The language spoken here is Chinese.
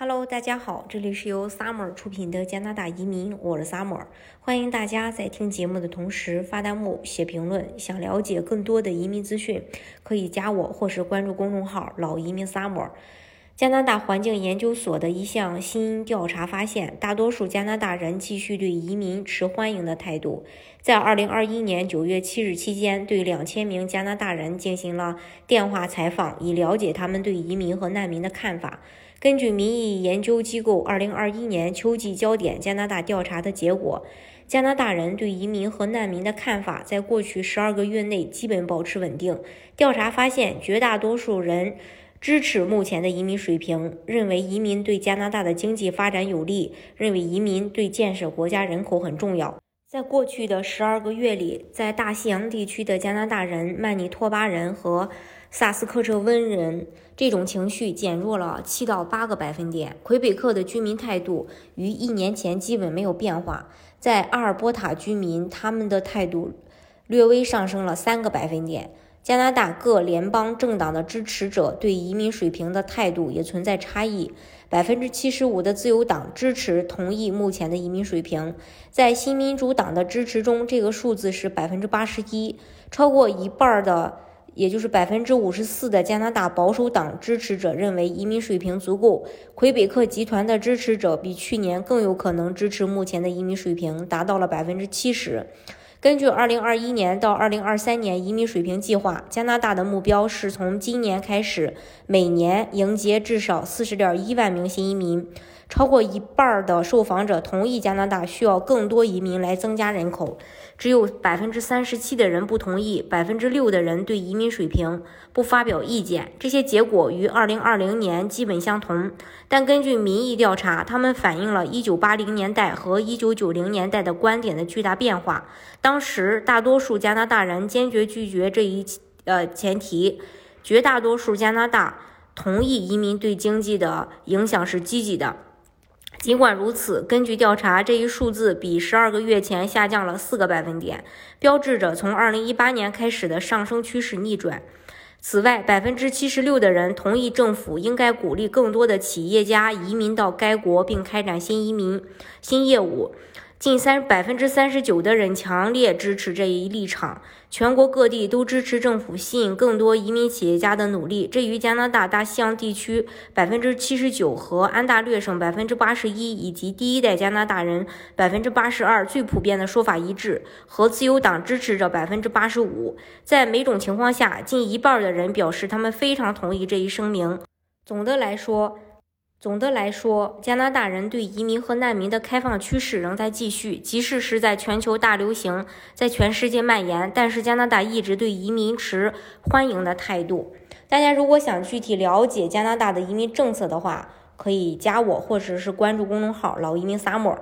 Hello，大家好，这里是由 Summer 出品的加拿大移民，我是 Summer，欢迎大家在听节目的同时发弹幕、写评论。想了解更多的移民资讯，可以加我或是关注公众号“老移民 Summer”。加拿大环境研究所的一项新调查发现，大多数加拿大人继续对移民持欢迎的态度。在2021年9月7日期间，对2000名加拿大人进行了电话采访，以了解他们对移民和难民的看法。根据民意研究机构2021年秋季焦点加拿大调查的结果，加拿大人对移民和难民的看法在过去12个月内基本保持稳定。调查发现，绝大多数人。支持目前的移民水平，认为移民对加拿大的经济发展有利，认为移民对建设国家人口很重要。在过去的十二个月里，在大西洋地区的加拿大人、曼尼托巴人和萨斯克彻温人，这种情绪减弱了七到八个百分点。魁北克的居民态度与一年前基本没有变化。在阿尔伯塔居民，他们的态度略微上升了三个百分点。加拿大各联邦政党的支持者对移民水平的态度也存在差异。百分之七十五的自由党支持同意目前的移民水平，在新民主党的支持中，这个数字是百分之八十一。超过一半的，也就是百分之五十四的加拿大保守党支持者认为移民水平足够。魁北克集团的支持者比去年更有可能支持目前的移民水平，达到了百分之七十。根据2021年到2023年移民水平计划，加拿大的目标是从今年开始每年迎接至少40.1万名新移民。超过一半的受访者同意加拿大需要更多移民来增加人口，只有百分之三十七的人不同意，百分之六的人对移民水平不发表意见。这些结果与二零二零年基本相同，但根据民意调查，他们反映了一九八零年代和一九九零年代的观点的巨大变化。当时，大多数加拿大人坚决拒绝这一呃前提，绝大多数加拿大同意移民对经济的影响是积极的。尽管如此，根据调查，这一数字比十二个月前下降了四个百分点，标志着从二零一八年开始的上升趋势逆转。此外，百分之七十六的人同意政府应该鼓励更多的企业家移民到该国并开展新移民新业务。近三百分之三十九的人强烈支持这一立场，全国各地都支持政府吸引更多移民企业家的努力。这与加拿大大西洋地区百分之七十九和安大略省百分之八十一以及第一代加拿大人百分之八十二最普遍的说法一致，和自由党支持者百分之八十五。在每种情况下，近一半的人表示他们非常同意这一声明。总的来说。总的来说，加拿大人对移民和难民的开放趋势仍在继续，即使是在全球大流行在全世界蔓延，但是加拿大一直对移民持欢迎的态度。大家如果想具体了解加拿大的移民政策的话，可以加我或者是关注公众号“老移民 summer”。